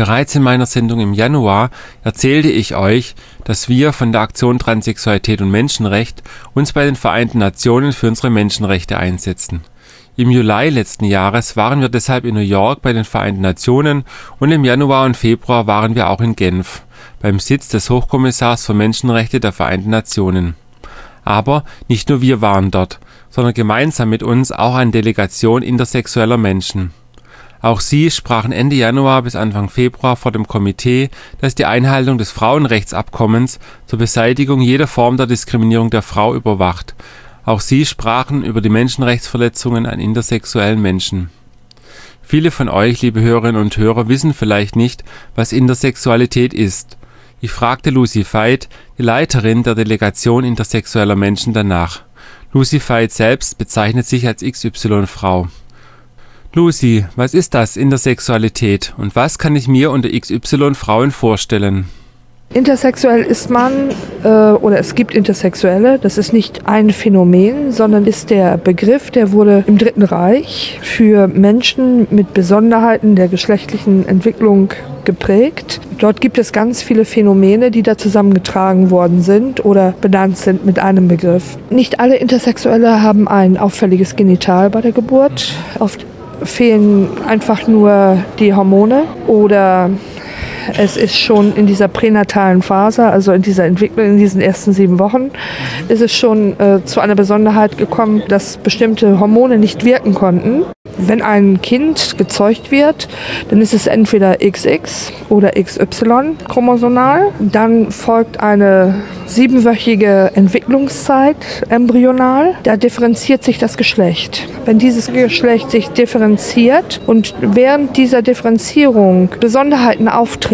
Bereits in meiner Sendung im Januar erzählte ich euch, dass wir von der Aktion Transsexualität und Menschenrecht uns bei den Vereinten Nationen für unsere Menschenrechte einsetzen. Im Juli letzten Jahres waren wir deshalb in New York bei den Vereinten Nationen und im Januar und Februar waren wir auch in Genf, beim Sitz des Hochkommissars für Menschenrechte der Vereinten Nationen. Aber nicht nur wir waren dort, sondern gemeinsam mit uns auch eine Delegation intersexueller Menschen. Auch sie sprachen Ende Januar bis Anfang Februar vor dem Komitee, das die Einhaltung des Frauenrechtsabkommens zur Beseitigung jeder Form der Diskriminierung der Frau überwacht. Auch sie sprachen über die Menschenrechtsverletzungen an intersexuellen Menschen. Viele von euch, liebe Hörerinnen und Hörer, wissen vielleicht nicht, was Intersexualität ist. Ich fragte Lucy Veit, die Leiterin der Delegation intersexueller Menschen, danach. Lucy Veit selbst bezeichnet sich als XY-Frau. Lucy, was ist das Intersexualität und was kann ich mir unter XY-Frauen vorstellen? Intersexuell ist man äh, oder es gibt Intersexuelle. Das ist nicht ein Phänomen, sondern ist der Begriff, der wurde im Dritten Reich für Menschen mit Besonderheiten der geschlechtlichen Entwicklung geprägt. Dort gibt es ganz viele Phänomene, die da zusammengetragen worden sind oder benannt sind mit einem Begriff. Nicht alle Intersexuelle haben ein auffälliges Genital bei der Geburt. Oft fehlen einfach nur die Hormone oder es ist schon in dieser pränatalen Phase, also in dieser Entwicklung, in diesen ersten sieben Wochen, ist es schon äh, zu einer Besonderheit gekommen, dass bestimmte Hormone nicht wirken konnten. Wenn ein Kind gezeugt wird, dann ist es entweder XX oder XY chromosomal. Dann folgt eine siebenwöchige Entwicklungszeit embryonal. Da differenziert sich das Geschlecht. Wenn dieses Geschlecht sich differenziert und während dieser Differenzierung Besonderheiten auftreten,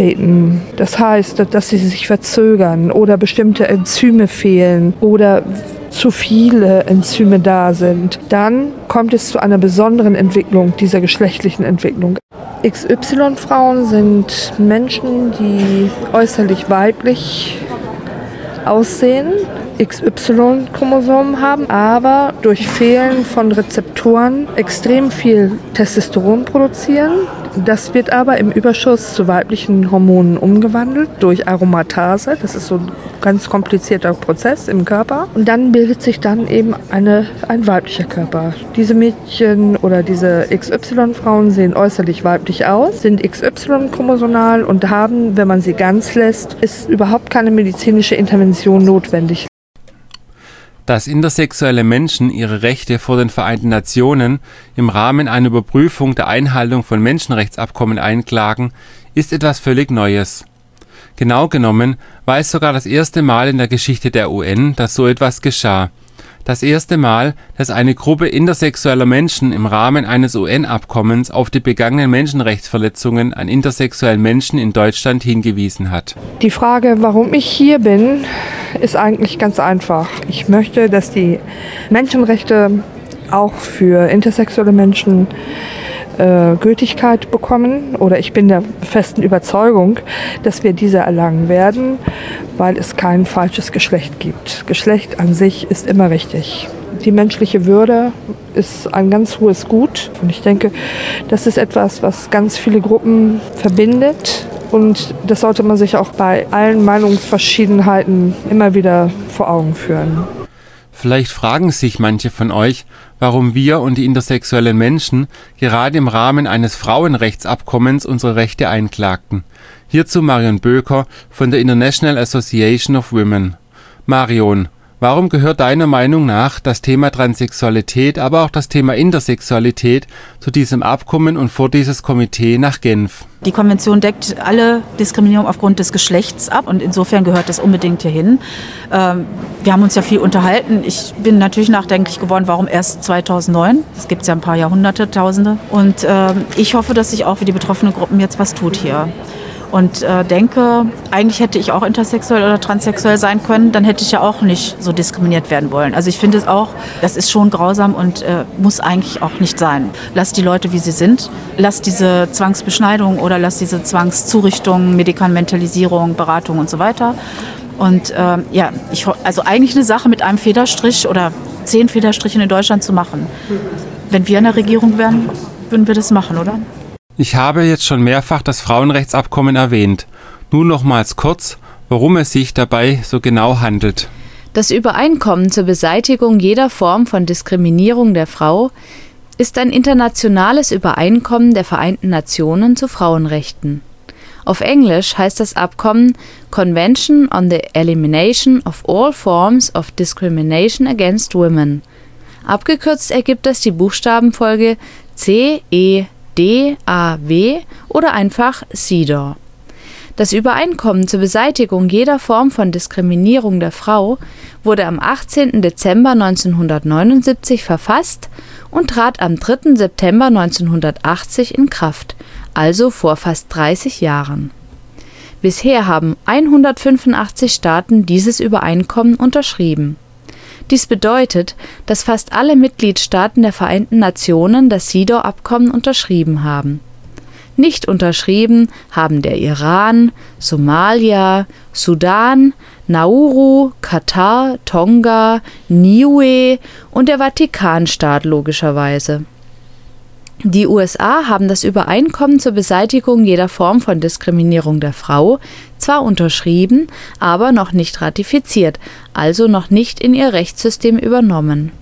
das heißt, dass sie sich verzögern oder bestimmte Enzyme fehlen oder zu viele Enzyme da sind, dann kommt es zu einer besonderen Entwicklung dieser geschlechtlichen Entwicklung. XY-Frauen sind Menschen, die äußerlich weiblich aussehen, XY-Chromosomen haben, aber durch Fehlen von Rezeptoren extrem viel Testosteron produzieren. Das wird aber im Überschuss zu weiblichen Hormonen umgewandelt durch Aromatase. Das ist so ein ganz komplizierter Prozess im Körper. Und dann bildet sich dann eben eine, ein weiblicher Körper. Diese Mädchen oder diese XY-Frauen sehen äußerlich weiblich aus, sind XY-chromosomal und haben, wenn man sie ganz lässt, ist überhaupt keine medizinische Intervention notwendig dass intersexuelle Menschen ihre Rechte vor den Vereinten Nationen im Rahmen einer Überprüfung der Einhaltung von Menschenrechtsabkommen einklagen, ist etwas völlig Neues. Genau genommen war es sogar das erste Mal in der Geschichte der UN, dass so etwas geschah das erste Mal, dass eine Gruppe intersexueller Menschen im Rahmen eines UN-Abkommens auf die begangenen Menschenrechtsverletzungen an intersexuellen Menschen in Deutschland hingewiesen hat. Die Frage, warum ich hier bin, ist eigentlich ganz einfach. Ich möchte, dass die Menschenrechte auch für intersexuelle Menschen äh, Gültigkeit bekommen oder ich bin der festen Überzeugung, dass wir diese erlangen werden, weil es kein falsches Geschlecht gibt. Geschlecht an sich ist immer richtig. Die menschliche Würde ist ein ganz hohes Gut und ich denke, das ist etwas, was ganz viele Gruppen verbindet und das sollte man sich auch bei allen Meinungsverschiedenheiten immer wieder vor Augen führen. Vielleicht fragen sich manche von euch, warum wir und die intersexuellen Menschen gerade im Rahmen eines Frauenrechtsabkommens unsere Rechte einklagten. Hierzu Marion Böker von der International Association of Women. Marion, Warum gehört deiner Meinung nach das Thema Transsexualität, aber auch das Thema Intersexualität zu diesem Abkommen und vor dieses Komitee nach Genf? Die Konvention deckt alle Diskriminierung aufgrund des Geschlechts ab und insofern gehört das unbedingt hierhin. Ähm, wir haben uns ja viel unterhalten. Ich bin natürlich nachdenklich geworden, warum erst 2009? Es gibt ja ein paar Jahrhunderte, Tausende. Und ähm, ich hoffe, dass sich auch für die betroffenen Gruppen jetzt was tut hier und äh, denke, eigentlich hätte ich auch intersexuell oder transsexuell sein können, dann hätte ich ja auch nicht so diskriminiert werden wollen. Also ich finde es auch, das ist schon grausam und äh, muss eigentlich auch nicht sein. Lass die Leute, wie sie sind. Lass diese Zwangsbeschneidung oder lass diese Zwangszurichtung, Medikamentalisierung, Beratung und so weiter. Und äh, ja, ich, also eigentlich eine Sache mit einem Federstrich oder zehn Federstrichen in Deutschland zu machen. Wenn wir in der Regierung wären, würden wir das machen, oder? Ich habe jetzt schon mehrfach das Frauenrechtsabkommen erwähnt. Nun nochmals kurz, worum es sich dabei so genau handelt. Das Übereinkommen zur Beseitigung jeder Form von Diskriminierung der Frau ist ein internationales Übereinkommen der Vereinten Nationen zu Frauenrechten. Auf Englisch heißt das Abkommen Convention on the Elimination of All Forms of Discrimination Against Women. Abgekürzt ergibt das die Buchstabenfolge C, E, D, A, W oder einfach CEDAW. Das Übereinkommen zur Beseitigung jeder Form von Diskriminierung der Frau wurde am 18. Dezember 1979 verfasst und trat am 3. September 1980 in Kraft, also vor fast 30 Jahren. Bisher haben 185 Staaten dieses Übereinkommen unterschrieben. Dies bedeutet, dass fast alle Mitgliedstaaten der Vereinten Nationen das CEDAW-Abkommen unterschrieben haben. Nicht unterschrieben haben der Iran, Somalia, Sudan, Nauru, Katar, Tonga, Niue und der Vatikanstaat logischerweise. Die USA haben das Übereinkommen zur Beseitigung jeder Form von Diskriminierung der Frau zwar unterschrieben, aber noch nicht ratifiziert, also noch nicht in ihr Rechtssystem übernommen.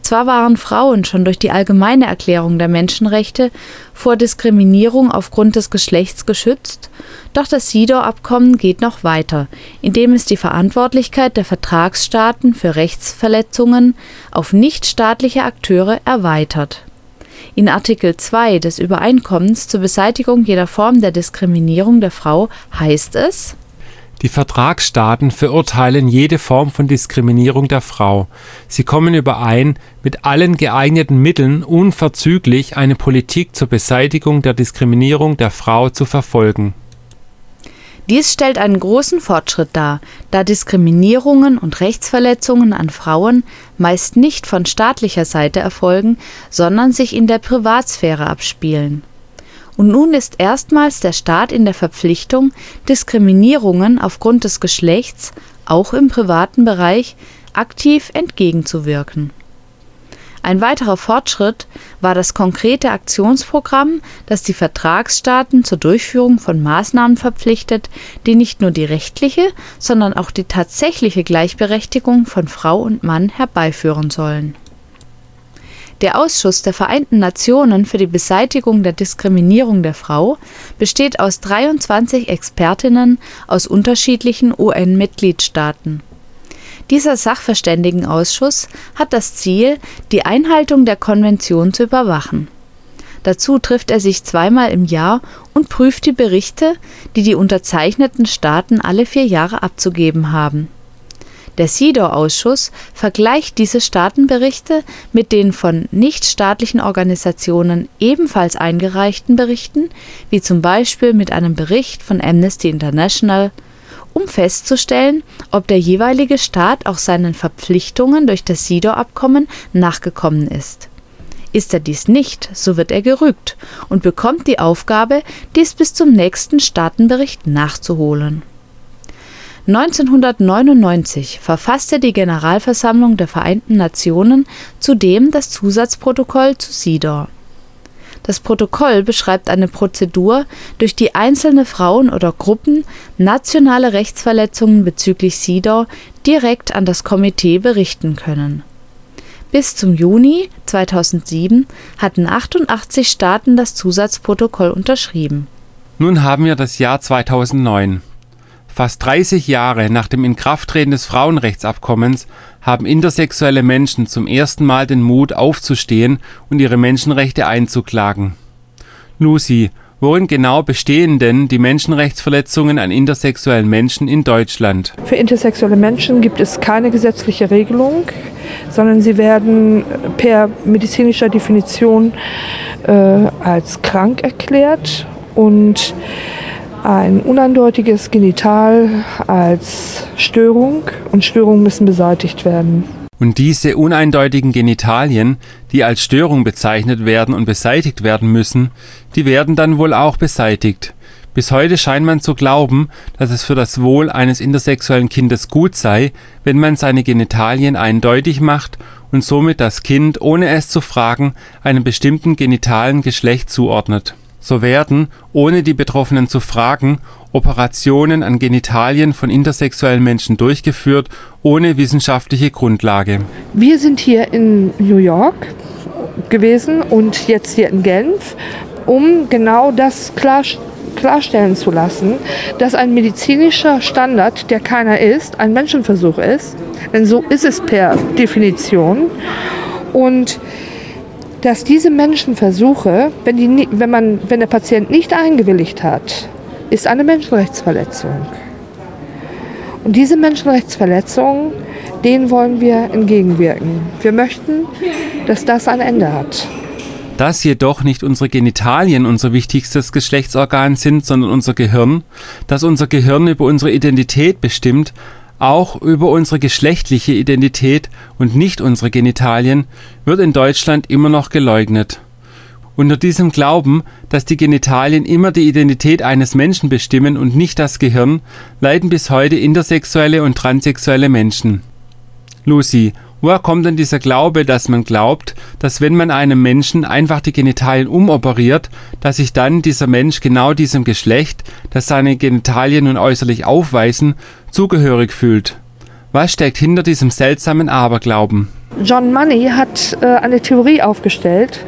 Zwar waren Frauen schon durch die Allgemeine Erklärung der Menschenrechte vor Diskriminierung aufgrund des Geschlechts geschützt, doch das CEDAW-Abkommen geht noch weiter, indem es die Verantwortlichkeit der Vertragsstaaten für Rechtsverletzungen auf nichtstaatliche Akteure erweitert in Artikel 2 des Übereinkommens zur Beseitigung jeder Form der Diskriminierung der Frau heißt es die Vertragsstaaten verurteilen jede Form von Diskriminierung der Frau. Sie kommen überein, mit allen geeigneten Mitteln unverzüglich eine Politik zur Beseitigung der Diskriminierung der Frau zu verfolgen dies stellt einen großen Fortschritt dar, da Diskriminierungen und Rechtsverletzungen an Frauen meist nicht von staatlicher Seite erfolgen, sondern sich in der Privatsphäre abspielen. Und nun ist erstmals der Staat in der Verpflichtung, Diskriminierungen aufgrund des Geschlechts, auch im privaten Bereich, aktiv entgegenzuwirken ein weiterer Fortschritt war das konkrete Aktionsprogramm, das die Vertragsstaaten zur Durchführung von Maßnahmen verpflichtet, die nicht nur die rechtliche, sondern auch die tatsächliche Gleichberechtigung von Frau und Mann herbeiführen sollen. Der Ausschuss der Vereinten Nationen für die Beseitigung der Diskriminierung der Frau besteht aus 23 Expertinnen aus unterschiedlichen UN-Mitgliedstaaten dieser Sachverständigenausschuss hat das Ziel, die Einhaltung der Konvention zu überwachen. Dazu trifft er sich zweimal im Jahr und prüft die Berichte, die die unterzeichneten Staaten alle vier Jahre abzugeben haben. Der CEDAW-Ausschuss vergleicht diese Staatenberichte mit den von nichtstaatlichen Organisationen ebenfalls eingereichten Berichten, wie zum Beispiel mit einem Bericht von Amnesty International, um festzustellen, ob der jeweilige Staat auch seinen Verpflichtungen durch das CEDAW-Abkommen nachgekommen ist. Ist er dies nicht, so wird er gerügt und bekommt die Aufgabe, dies bis zum nächsten Staatenbericht nachzuholen. 1999 verfasste die Generalversammlung der Vereinten Nationen zudem das Zusatzprotokoll zu CEDAW. Das Protokoll beschreibt eine Prozedur, durch die einzelne Frauen oder Gruppen nationale Rechtsverletzungen bezüglich CEDAW direkt an das Komitee berichten können. Bis zum Juni 2007 hatten 88 Staaten das Zusatzprotokoll unterschrieben. Nun haben wir das Jahr 2009. Fast 30 Jahre nach dem Inkrafttreten des Frauenrechtsabkommens haben intersexuelle Menschen zum ersten Mal den Mut aufzustehen und ihre Menschenrechte einzuklagen. Lucy, worin genau bestehen denn die Menschenrechtsverletzungen an intersexuellen Menschen in Deutschland? Für intersexuelle Menschen gibt es keine gesetzliche Regelung, sondern sie werden per medizinischer Definition äh, als krank erklärt und ein uneindeutiges Genital als Störung und Störungen müssen beseitigt werden. Und diese uneindeutigen Genitalien, die als Störung bezeichnet werden und beseitigt werden müssen, die werden dann wohl auch beseitigt. Bis heute scheint man zu glauben, dass es für das Wohl eines intersexuellen Kindes gut sei, wenn man seine Genitalien eindeutig macht und somit das Kind, ohne es zu fragen, einem bestimmten genitalen Geschlecht zuordnet So werden, ohne die Betroffenen zu fragen, Operationen an Genitalien von intersexuellen Menschen durchgeführt, ohne wissenschaftliche Grundlage. Wir sind hier in New York gewesen und jetzt hier in Genf, um genau das klar, klarstellen zu lassen, dass ein medizinischer Standard, der keiner ist, ein Menschenversuch ist. Denn so ist es per Definition. Und dass diese Menschenversuche, wenn, die, wenn, man, wenn der Patient nicht eingewilligt hat, ist eine Menschenrechtsverletzung. Und diese Menschenrechtsverletzung, denen wollen wir entgegenwirken. Wir möchten, dass das ein Ende hat. Dass jedoch nicht unsere Genitalien unser wichtigstes Geschlechtsorgan sind, sondern unser Gehirn, dass unser Gehirn über unsere Identität bestimmt, auch über unsere geschlechtliche Identität und nicht unsere Genitalien, wird in Deutschland immer noch geleugnet. Unter diesem Glauben, dass die Genitalien immer die Identität eines Menschen bestimmen und nicht das Gehirn, leiden bis heute intersexuelle und transsexuelle Menschen. Lucy, woher kommt denn dieser Glaube, dass man glaubt, dass wenn man einem Menschen einfach die Genitalien umoperiert, dass sich dann dieser Mensch genau diesem Geschlecht, das seine Genitalien nun äußerlich aufweisen, zugehörig fühlt. Was steckt hinter diesem seltsamen Aberglauben? John Money hat äh, eine Theorie aufgestellt.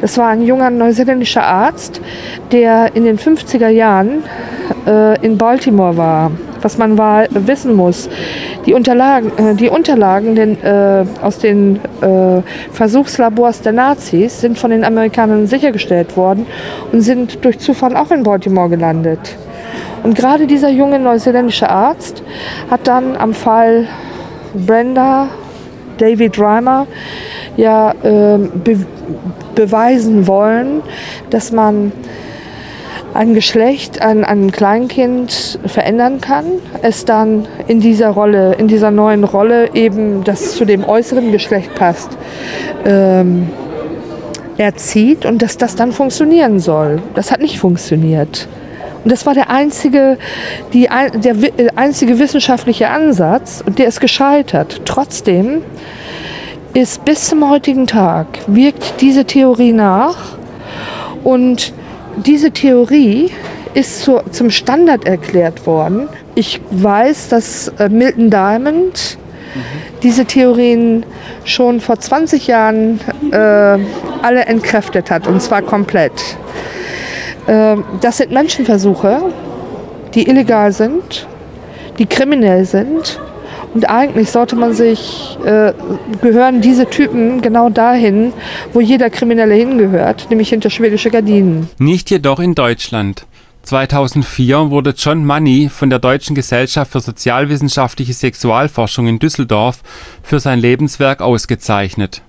Das war ein junger neuseeländischer Arzt, der in den 50er Jahren äh, in Baltimore war. Was man war, wissen muss, die Unterlagen, äh, die Unterlagen den, äh, aus den äh, Versuchslabors der Nazis sind von den Amerikanern sichergestellt worden und sind durch Zufall auch in Baltimore gelandet. Und gerade dieser junge neuseeländische Arzt hat dann am Fall Brenda David Reimer ja äh, be beweisen wollen, dass man ein Geschlecht an einem Kleinkind verändern kann, es dann in dieser Rolle, in dieser neuen Rolle eben, das zu dem äußeren Geschlecht passt, ähm, erzieht und dass das dann funktionieren soll. Das hat nicht funktioniert. Und das war der einzige, die, der einzige wissenschaftliche Ansatz und der ist gescheitert. Trotzdem ist bis zum heutigen Tag wirkt diese Theorie nach und diese Theorie ist zu, zum Standard erklärt worden. Ich weiß, dass äh, Milton Diamond mhm. diese Theorien schon vor 20 Jahren äh, alle entkräftet hat, und zwar komplett. Ähm, das sind Menschenversuche, die illegal sind, die kriminell sind. Und eigentlich sollte man sich, äh, gehören diese Typen genau dahin, wo jeder Kriminelle hingehört, nämlich hinter schwedische Gardinen. Nicht jedoch in Deutschland. 2004 wurde John Money von der Deutschen Gesellschaft für sozialwissenschaftliche Sexualforschung in Düsseldorf für sein Lebenswerk ausgezeichnet.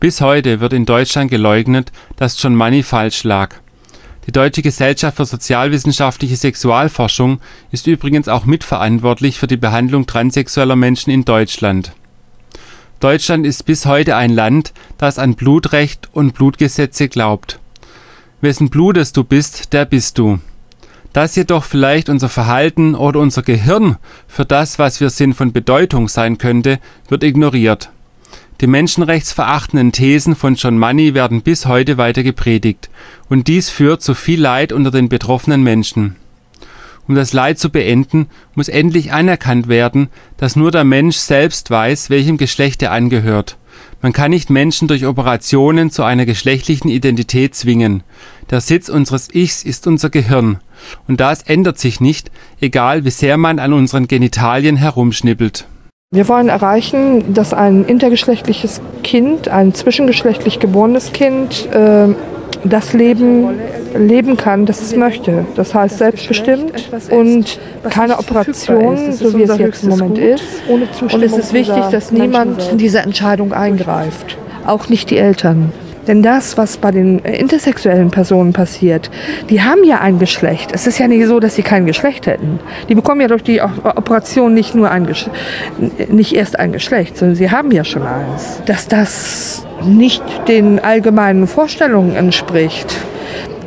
Bis heute wird in Deutschland geleugnet, dass John Money falsch lag. Die Deutsche Gesellschaft für sozialwissenschaftliche Sexualforschung ist übrigens auch mitverantwortlich für die Behandlung transsexueller Menschen in Deutschland. Deutschland ist bis heute ein Land, das an Blutrecht und Blutgesetze glaubt. Wessen Blutes du bist, der bist du. Dass jedoch vielleicht unser Verhalten oder unser Gehirn für das, was wir sind, von Bedeutung sein könnte, wird ignoriert die menschenrechtsverachtenden Thesen von John Money werden bis heute weiter gepredigt, und dies führt zu viel Leid unter den betroffenen Menschen. Um das Leid zu beenden, muss endlich anerkannt werden, dass nur der Mensch selbst weiß, welchem Geschlecht er angehört. Man kann nicht Menschen durch Operationen zu einer geschlechtlichen Identität zwingen. Der Sitz unseres Ichs ist unser Gehirn. Und das ändert sich nicht, egal wie sehr man an unseren Genitalien herumschnippelt. Wir wollen erreichen, dass ein intergeschlechtliches Kind, ein zwischengeschlechtlich geborenes Kind, äh, das Leben leben kann, das es möchte. Das heißt selbstbestimmt und keine Operation, so wie es jetzt im Moment ist. Und es ist wichtig, dass niemand in diese Entscheidung eingreift, auch nicht die Eltern. Denn das, was bei den intersexuellen Personen passiert, die haben ja ein Geschlecht. Es ist ja nicht so, dass sie kein Geschlecht hätten. Die bekommen ja durch die Operation nicht nur ein Geschlecht, nicht erst ein Geschlecht, sondern sie haben ja schon eins. Dass das nicht den allgemeinen Vorstellungen entspricht,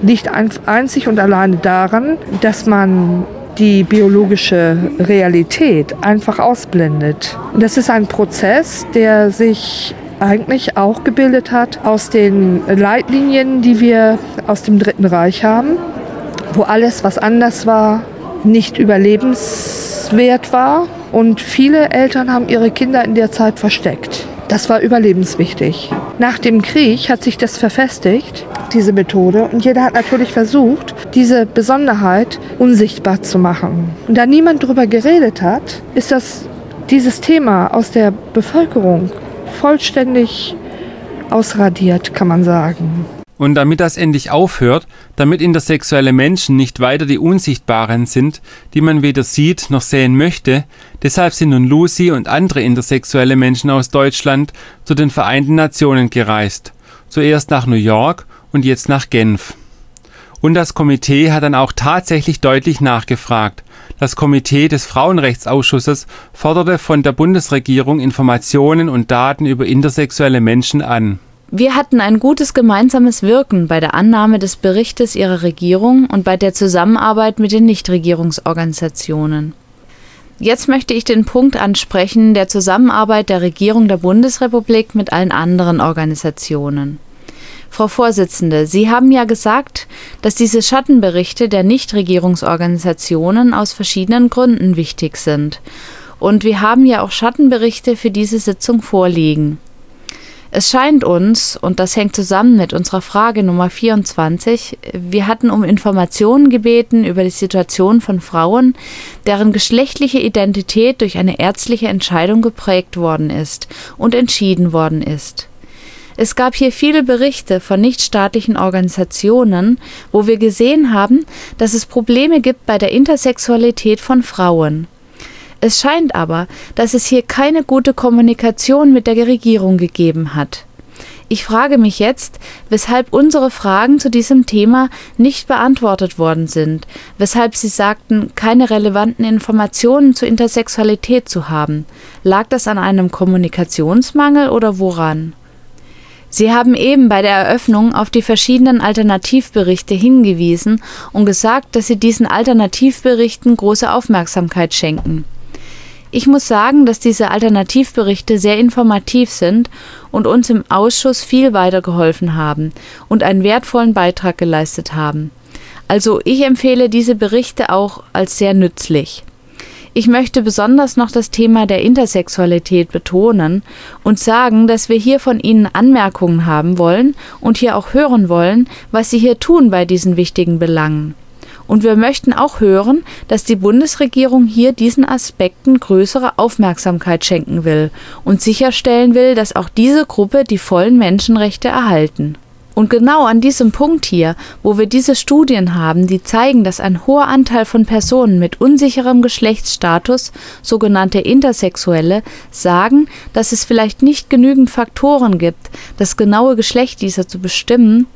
liegt einzig und alleine daran, dass man die biologische Realität einfach ausblendet. Das ist ein Prozess, der sich eigentlich auch gebildet hat aus den Leitlinien, die wir aus dem Dritten Reich haben, wo alles, was anders war, nicht überlebenswert war. Und viele Eltern haben ihre Kinder in der Zeit versteckt. Das war überlebenswichtig. Nach dem Krieg hat sich das verfestigt, diese Methode, und jeder hat natürlich versucht, diese Besonderheit unsichtbar zu machen. Und da niemand darüber geredet hat, ist das dieses Thema aus der Bevölkerung vollständig ausradiert, kann man sagen. Und damit das endlich aufhört, damit intersexuelle Menschen nicht weiter die Unsichtbaren sind, die man weder sieht noch sehen möchte, deshalb sind nun Lucy und andere intersexuelle Menschen aus Deutschland zu den Vereinten Nationen gereist. Zuerst nach New York und jetzt nach Genf. Und das Komitee hat dann auch tatsächlich deutlich nachgefragt. Das Komitee des Frauenrechtsausschusses forderte von der Bundesregierung Informationen und Daten über intersexuelle Menschen an. Wir hatten ein gutes gemeinsames Wirken bei der Annahme des Berichtes Ihrer Regierung und bei der Zusammenarbeit mit den Nichtregierungsorganisationen. Jetzt möchte ich den Punkt ansprechen der Zusammenarbeit der Regierung der Bundesrepublik mit allen anderen Organisationen. Frau Vorsitzende, Sie haben ja gesagt, dass diese Schattenberichte der Nichtregierungsorganisationen aus verschiedenen Gründen wichtig sind. Und wir haben ja auch Schattenberichte für diese Sitzung vorliegen. Es scheint uns, und das hängt zusammen mit unserer Frage Nummer 24, wir hatten um Informationen gebeten über die Situation von Frauen, deren geschlechtliche Identität durch eine ärztliche Entscheidung geprägt worden ist und entschieden worden ist. Es gab hier viele Berichte von nichtstaatlichen Organisationen, wo wir gesehen haben, dass es Probleme gibt bei der Intersexualität von Frauen. Es scheint aber, dass es hier keine gute Kommunikation mit der Regierung gegeben hat. Ich frage mich jetzt, weshalb unsere Fragen zu diesem Thema nicht beantwortet worden sind, weshalb Sie sagten, keine relevanten Informationen zur Intersexualität zu haben. Lag das an einem Kommunikationsmangel oder woran? Sie haben eben bei der Eröffnung auf die verschiedenen Alternativberichte hingewiesen und gesagt, dass Sie diesen Alternativberichten große Aufmerksamkeit schenken. Ich muss sagen, dass diese Alternativberichte sehr informativ sind und uns im Ausschuss viel weitergeholfen haben und einen wertvollen Beitrag geleistet haben. Also ich empfehle diese Berichte auch als sehr nützlich. Ich möchte besonders noch das Thema der Intersexualität betonen und sagen, dass wir hier von Ihnen Anmerkungen haben wollen und hier auch hören wollen, was Sie hier tun bei diesen wichtigen Belangen. Und wir möchten auch hören, dass die Bundesregierung hier diesen Aspekten größere Aufmerksamkeit schenken will und sicherstellen will, dass auch diese Gruppe die vollen Menschenrechte erhalten. Und genau an diesem Punkt hier, wo wir diese Studien haben, die zeigen, dass ein hoher Anteil von Personen mit unsicherem Geschlechtsstatus, sogenannte Intersexuelle, sagen, dass es vielleicht nicht genügend Faktoren gibt, das genaue Geschlecht dieser zu bestimmen,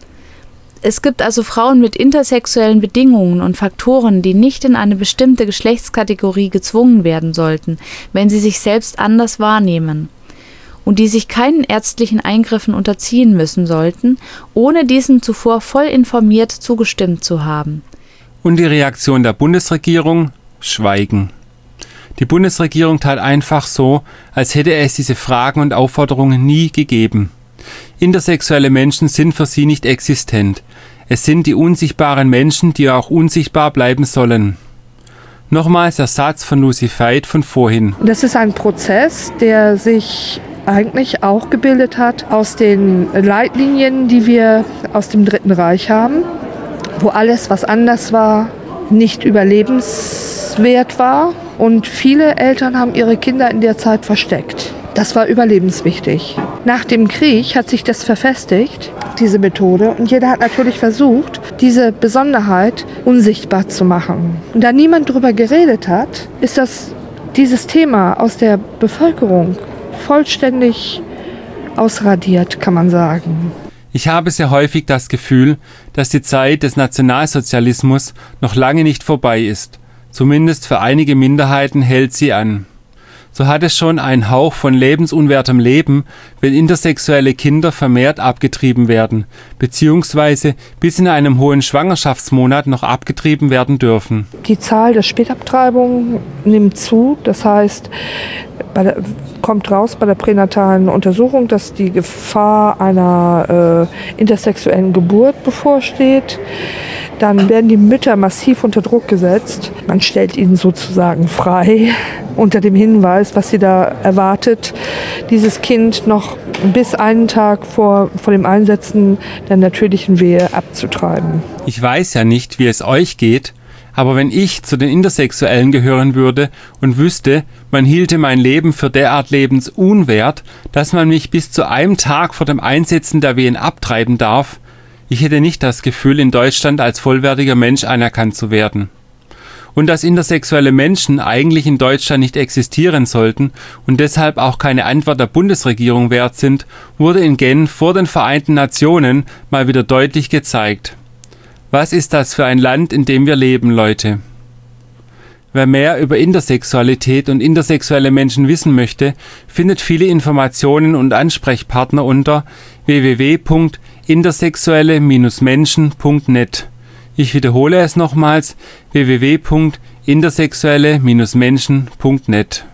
es gibt also Frauen mit intersexuellen Bedingungen und Faktoren, die nicht in eine bestimmte Geschlechtskategorie gezwungen werden sollten, wenn sie sich selbst anders wahrnehmen und die sich keinen ärztlichen Eingriffen unterziehen müssen sollten, ohne diesen zuvor voll informiert zugestimmt zu haben. Und die Reaktion der Bundesregierung? Schweigen. Die Bundesregierung tat einfach so, als hätte es diese Fragen und Aufforderungen nie gegeben. Intersexuelle Menschen sind für sie nicht existent. Es sind die unsichtbaren Menschen, die auch unsichtbar bleiben sollen. Nochmals der Satz von Lucy Veit von vorhin. Das ist ein Prozess, der sich eigentlich auch gebildet hat aus den Leitlinien, die wir aus dem Dritten Reich haben, wo alles, was anders war, nicht überlebenswert war. Und viele Eltern haben ihre Kinder in der Zeit versteckt. Das war überlebenswichtig. Nach dem Krieg hat sich das verfestigt, diese Methode, und jeder hat natürlich versucht, diese Besonderheit unsichtbar zu machen. Und da niemand darüber geredet hat, ist das dieses Thema aus der Bevölkerung vollständig ausradiert, kann man sagen. Ich habe sehr häufig das Gefühl, dass die Zeit des Nationalsozialismus noch lange nicht vorbei ist. Zumindest für einige Minderheiten hält sie an. So hat es schon einen Hauch von lebensunwertem Leben, wenn intersexuelle Kinder vermehrt abgetrieben werden, beziehungsweise bis in einem hohen Schwangerschaftsmonat noch abgetrieben werden dürfen. Die Zahl der Spätabtreibungen nimmt zu. Das heißt, der, kommt raus bei der pränatalen Untersuchung, dass die Gefahr einer äh, intersexuellen Geburt bevorsteht. Dann werden die Mütter massiv unter Druck gesetzt. Man stellt ihnen sozusagen frei unter dem Hinweis, was sie da erwartet, dieses Kind noch bis einen Tag vor, vor dem Einsetzen der natürlichen Wehe abzutreiben. Ich weiß ja nicht, wie es euch geht, aber wenn ich zu den Intersexuellen gehören würde und wüsste, man hielte mein Leben für derart lebensunwert, dass man mich bis zu einem Tag vor dem Einsetzen der Wehen abtreiben darf, ich hätte nicht das Gefühl, in Deutschland als vollwertiger Mensch anerkannt zu werden. Und dass intersexuelle Menschen eigentlich in Deutschland nicht existieren sollten und deshalb auch keine Antwort der Bundesregierung wert sind, wurde in Genf vor den Vereinten Nationen mal wieder deutlich gezeigt. Was ist das für ein Land, in dem wir leben, Leute? Wer mehr über Intersexualität und intersexuelle Menschen wissen möchte, findet viele Informationen und Ansprechpartner unter www.intersexuelle-menschen.net. Ich wiederhole es nochmals www.intersexuelle-menschen.net.